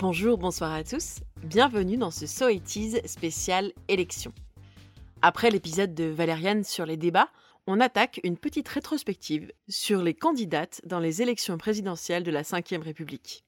Bonjour, bonsoir à tous. Bienvenue dans ce So spécial élection. Après l'épisode de Valériane sur les débats, on attaque une petite rétrospective sur les candidates dans les élections présidentielles de la Ve République.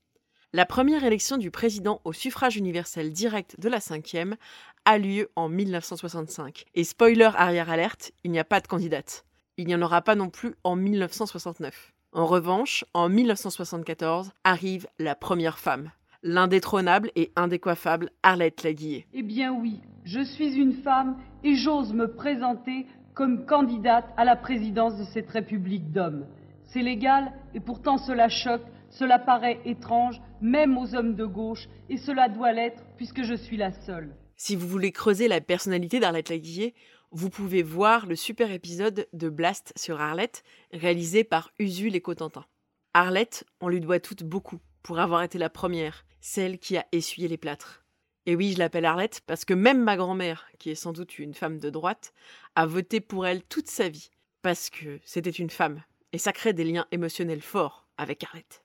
La première élection du président au suffrage universel direct de la Ve a lieu en 1965. Et spoiler arrière alerte, il n'y a pas de candidate. Il n'y en aura pas non plus en 1969. En revanche, en 1974 arrive la première femme, l'indétrônable et indécoiffable Arlette Laguillet. Eh bien oui, je suis une femme et j'ose me présenter comme candidate à la présidence de cette République d'hommes. C'est légal et pourtant cela choque, cela paraît étrange, même aux hommes de gauche, et cela doit l'être puisque je suis la seule. Si vous voulez creuser la personnalité d'Arlette Laguillet, vous pouvez voir le super épisode de Blast sur Arlette, réalisé par Usul et Cotentin. Arlette, on lui doit toutes beaucoup pour avoir été la première, celle qui a essuyé les plâtres. Et oui, je l'appelle Arlette parce que même ma grand-mère, qui est sans doute une femme de droite, a voté pour elle toute sa vie, parce que c'était une femme, et ça crée des liens émotionnels forts avec Arlette.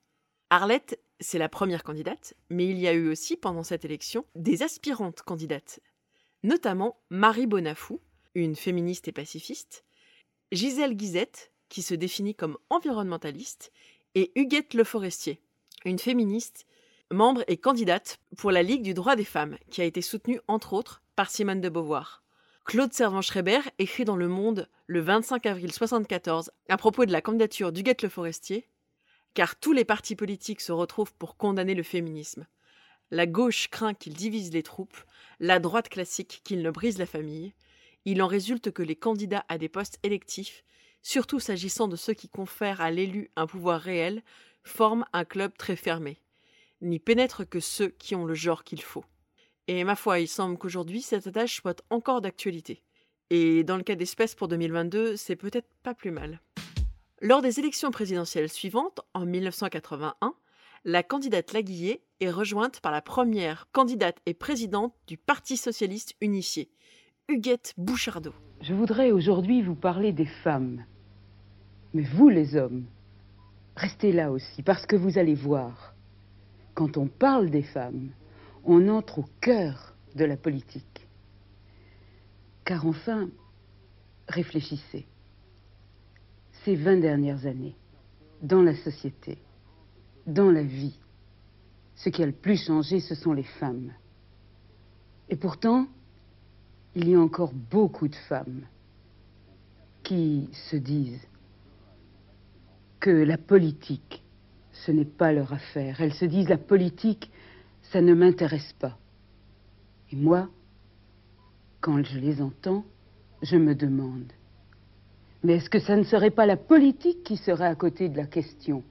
Arlette, c'est la première candidate, mais il y a eu aussi, pendant cette élection, des aspirantes candidates, notamment Marie Bonafou, une féministe et pacifiste, Gisèle Guizette, qui se définit comme environnementaliste, et Huguette Le Forestier, une féministe, membre et candidate pour la Ligue du droit des femmes, qui a été soutenue entre autres par Simone de Beauvoir. Claude Servan-Schreiber écrit dans Le Monde le 25 avril 1974 à propos de la candidature d'Huguette Le Forestier car tous les partis politiques se retrouvent pour condamner le féminisme. La gauche craint qu'il divise les troupes, la droite classique qu'il ne brise la famille. Il en résulte que les candidats à des postes électifs, surtout s'agissant de ceux qui confèrent à l'élu un pouvoir réel, forment un club très fermé. N'y pénètrent que ceux qui ont le genre qu'il faut. Et ma foi, il semble qu'aujourd'hui cette tâche soit encore d'actualité. Et dans le cas d'espèce pour 2022, c'est peut-être pas plus mal. Lors des élections présidentielles suivantes, en 1981, la candidate Laguillet est rejointe par la première candidate et présidente du Parti socialiste unifié, Huguette Bouchardot. Je voudrais aujourd'hui vous parler des femmes. Mais vous les hommes, restez là aussi, parce que vous allez voir, quand on parle des femmes, on entre au cœur de la politique. Car enfin, réfléchissez ces 20 dernières années, dans la société, dans la vie, ce qui a le plus changé, ce sont les femmes. Et pourtant, il y a encore beaucoup de femmes qui se disent que la politique, ce n'est pas leur affaire. Elles se disent la politique, ça ne m'intéresse pas. Et moi, quand je les entends, je me demande, mais est-ce que ça ne serait pas la politique qui serait à côté de la question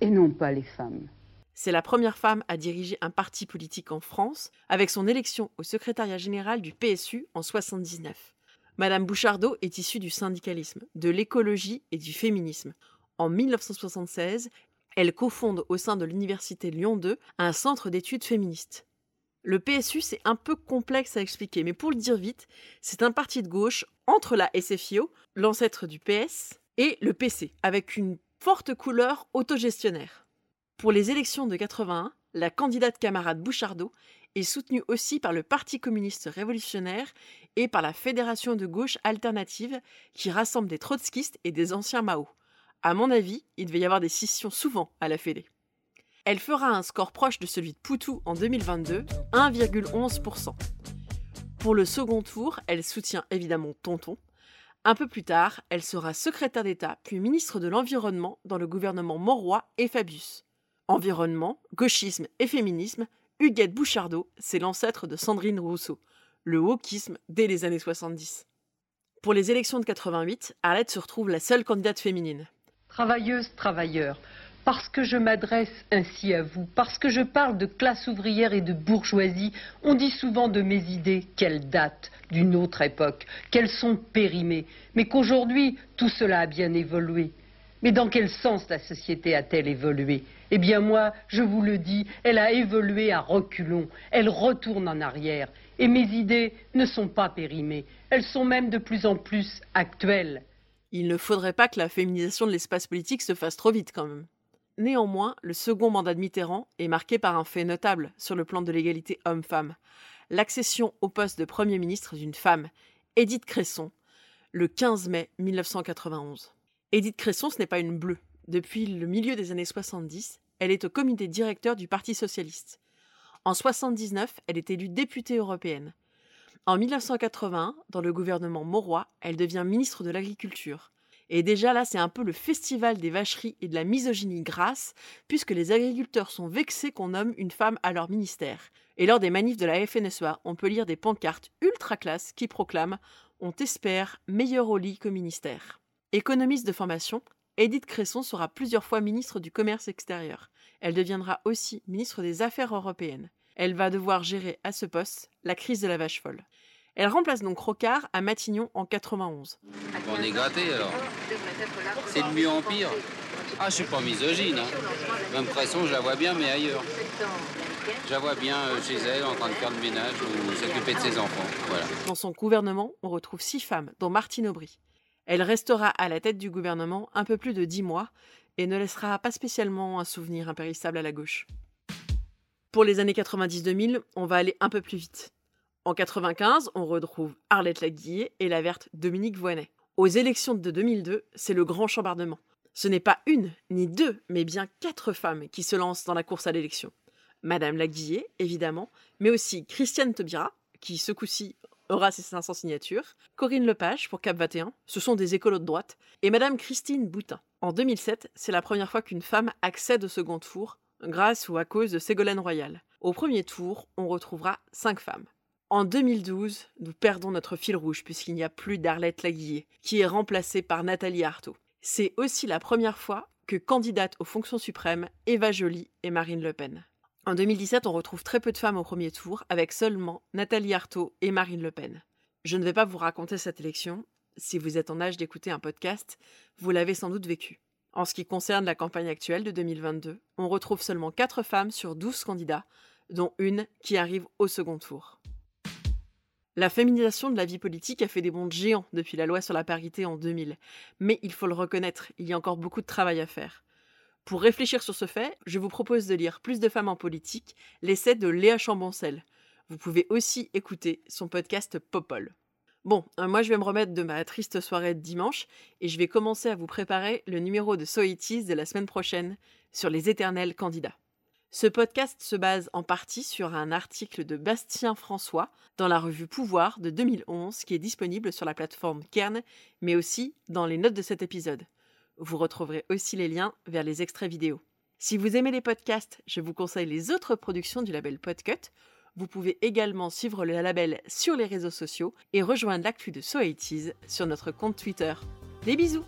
et non pas les femmes? C'est la première femme à diriger un parti politique en France, avec son élection au secrétariat général du PSU en 79. Madame Bouchardot est issue du syndicalisme, de l'écologie et du féminisme. En 1976, elle cofonde au sein de l'université Lyon 2 un centre d'études féministes. Le PSU, c'est un peu complexe à expliquer, mais pour le dire vite, c'est un parti de gauche entre la SFIO, l'ancêtre du PS, et le PC, avec une forte couleur autogestionnaire. Pour les élections de 81, la candidate camarade Bouchardot est soutenue aussi par le Parti communiste révolutionnaire et par la Fédération de gauche alternative qui rassemble des trotskistes et des anciens Mao. À mon avis, il devait y avoir des scissions souvent à la Fédé. Elle fera un score proche de celui de Poutou en 2022, 1,11%. Pour le second tour, elle soutient évidemment Tonton. Un peu plus tard, elle sera secrétaire d'État puis ministre de l'Environnement dans le gouvernement Moroy et Fabius. Environnement, gauchisme et féminisme, Huguette Bouchardot, c'est l'ancêtre de Sandrine Rousseau, le wokisme dès les années 70. Pour les élections de 88, Arlette se retrouve la seule candidate féminine. Travailleuse, travailleur, parce que je m'adresse ainsi à vous, parce que je parle de classe ouvrière et de bourgeoisie, on dit souvent de mes idées qu'elles datent d'une autre époque, qu'elles sont périmées, mais qu'aujourd'hui tout cela a bien évolué. Mais dans quel sens la société a-t-elle évolué? Eh bien moi, je vous le dis, elle a évolué à reculons, elle retourne en arrière, et mes idées ne sont pas périmées, elles sont même de plus en plus actuelles. Il ne faudrait pas que la féminisation de l'espace politique se fasse trop vite quand même. Néanmoins, le second mandat de Mitterrand est marqué par un fait notable sur le plan de l'égalité homme-femme, l'accession au poste de Premier ministre d'une femme, Édith Cresson, le 15 mai 1991. Édith Cresson, ce n'est pas une bleue. Depuis le milieu des années 70, elle est au comité directeur du Parti socialiste. En 79, elle est élue députée européenne. En 1981, dans le gouvernement Mauroy, elle devient ministre de l'Agriculture. Et déjà là, c'est un peu le festival des vacheries et de la misogynie grasse, puisque les agriculteurs sont vexés qu'on nomme une femme à leur ministère. Et lors des manifs de la FNSEA, on peut lire des pancartes ultra classe qui proclament On t'espère meilleur au lit qu'au ministère. Économiste de formation, Edith Cresson sera plusieurs fois ministre du Commerce extérieur. Elle deviendra aussi ministre des Affaires européennes. Elle va devoir gérer à ce poste la crise de la vache folle. Elle remplace donc Rocard à Matignon en 91. On est gâté alors. C'est de mieux en pire. Ah, je suis pas misogyne. Hein. Même Cresson, je la vois bien, mais ailleurs. Je la vois bien euh, chez elle en train de faire le ménage ou s'occuper de ses enfants. Voilà. Dans son gouvernement, on retrouve six femmes, dont Martine Aubry. Elle restera à la tête du gouvernement un peu plus de dix mois et ne laissera pas spécialement un souvenir impérissable à la gauche. Pour les années 90-2000, on va aller un peu plus vite. En 95, on retrouve Arlette Laguillet et la verte Dominique Voynet. Aux élections de 2002, c'est le grand chambardement. Ce n'est pas une ni deux, mais bien quatre femmes qui se lancent dans la course à l'élection. Madame Laguillet, évidemment, mais aussi Christiane Taubira, qui ce coup-ci aura ses 500 signatures, Corinne Lepage pour Cap 21, ce sont des écolos de droite, et Madame Christine Boutin. En 2007, c'est la première fois qu'une femme accède au second tour, grâce ou à cause de Ségolène Royal. Au premier tour, on retrouvera cinq femmes. En 2012, nous perdons notre fil rouge puisqu'il n'y a plus d'Arlette Laguillet, qui est remplacée par Nathalie Arthaud. C'est aussi la première fois que candidates aux fonctions suprêmes Eva Joly et Marine Le Pen. En 2017, on retrouve très peu de femmes au premier tour, avec seulement Nathalie Arthaud et Marine Le Pen. Je ne vais pas vous raconter cette élection. Si vous êtes en âge d'écouter un podcast, vous l'avez sans doute vécu. En ce qui concerne la campagne actuelle de 2022, on retrouve seulement 4 femmes sur 12 candidats, dont une qui arrive au second tour. La féminisation de la vie politique a fait des bonds géants depuis la loi sur la parité en 2000, mais il faut le reconnaître, il y a encore beaucoup de travail à faire. Pour réfléchir sur ce fait, je vous propose de lire Plus de femmes en politique, l'essai de Léa Chamboncel. Vous pouvez aussi écouter son podcast Popol. Bon, euh, moi je vais me remettre de ma triste soirée de dimanche et je vais commencer à vous préparer le numéro de Soitis de la semaine prochaine sur les éternels candidats. Ce podcast se base en partie sur un article de Bastien François dans la revue Pouvoir de 2011 qui est disponible sur la plateforme Kern, mais aussi dans les notes de cet épisode. Vous retrouverez aussi les liens vers les extraits vidéo. Si vous aimez les podcasts, je vous conseille les autres productions du label Podcut. Vous pouvez également suivre le label sur les réseaux sociaux et rejoindre l'actu de So sur notre compte Twitter. Des bisous